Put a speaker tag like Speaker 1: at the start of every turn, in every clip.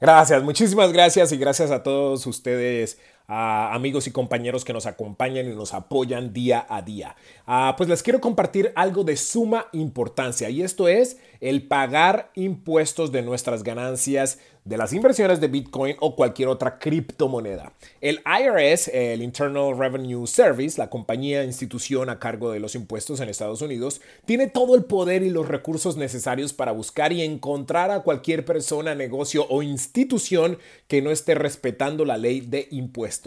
Speaker 1: Gracias, muchísimas gracias y gracias a todos ustedes amigos y compañeros que nos acompañan y nos apoyan día a día. Ah, pues les quiero compartir algo de suma importancia y esto es el pagar impuestos de nuestras ganancias de las inversiones de Bitcoin o cualquier otra criptomoneda. El IRS, el Internal Revenue Service, la compañía institución a cargo de los impuestos en Estados Unidos, tiene todo el poder y los recursos necesarios para buscar y encontrar a cualquier persona, negocio o institución que no esté respetando la ley de impuestos.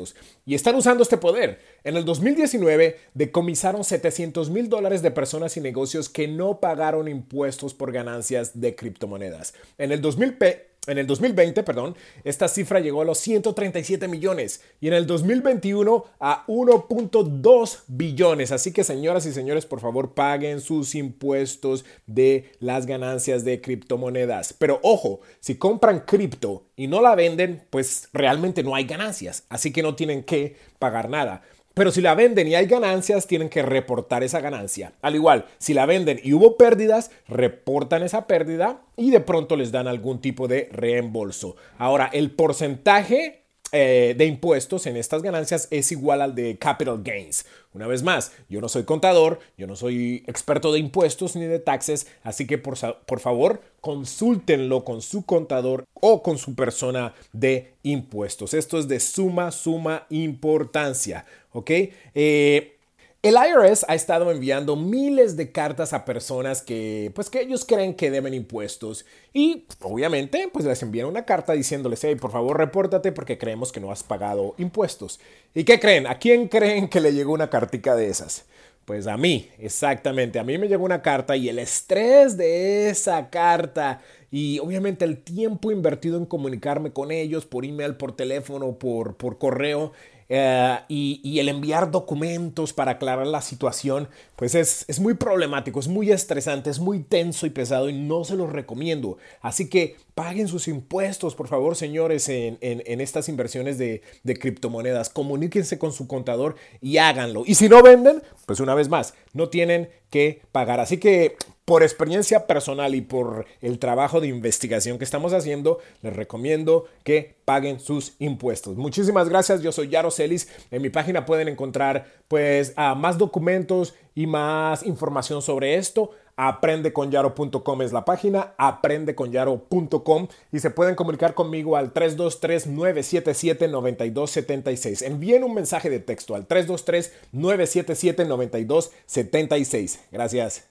Speaker 1: Y están usando este poder. En el 2019 decomisaron 700 mil dólares de personas y negocios que no pagaron impuestos por ganancias de criptomonedas. En el 2000 en el 2020, perdón, esta cifra llegó a los 137 millones y en el 2021 a 1.2 billones. Así que señoras y señores, por favor, paguen sus impuestos de las ganancias de criptomonedas. Pero ojo, si compran cripto y no la venden, pues realmente no hay ganancias. Así que no tienen que pagar nada. Pero si la venden y hay ganancias, tienen que reportar esa ganancia. Al igual, si la venden y hubo pérdidas, reportan esa pérdida y de pronto les dan algún tipo de reembolso. Ahora, el porcentaje eh, de impuestos en estas ganancias es igual al de capital gains. Una vez más, yo no soy contador, yo no soy experto de impuestos ni de taxes, así que por, por favor consúltenlo con su contador o con su persona de impuestos. Esto es de suma, suma importancia, ¿ok? Eh, el IRS ha estado enviando miles de cartas a personas que, pues, que ellos creen que deben impuestos y, obviamente, pues les envían una carta diciéndoles, hey, por favor, repórtate porque creemos que no has pagado impuestos. ¿Y qué creen? ¿A quién creen que le llegó una cartica de esas? Pues a mí, exactamente. A mí me llegó una carta y el estrés de esa carta y obviamente el tiempo invertido en comunicarme con ellos por email, por teléfono, por, por correo, eh, y, el enviar documentos para aclarar la situación, pues es, es, muy problemático, es muy estresante, es muy tenso y pesado y no se los recomiendo. Así que paguen sus impuestos, por favor, señores, en, estas inversiones de, de criptomonedas. Comuníquense con su contador y háganlo. Y si no venden, pues una vez más, no tienen que pagar. Así que por experiencia personal y por el trabajo de investigación que estamos haciendo, les recomiendo que paguen sus impuestos. Muchísimas gracias, yo soy Yaro Celis. En mi página pueden encontrar pues más documentos y más información sobre esto. Aprendeconyaro.com es la página, aprendeconyaro.com y se pueden comunicar conmigo al 323-977-9276. Envíen un mensaje de texto al 323-977-9276. Gracias.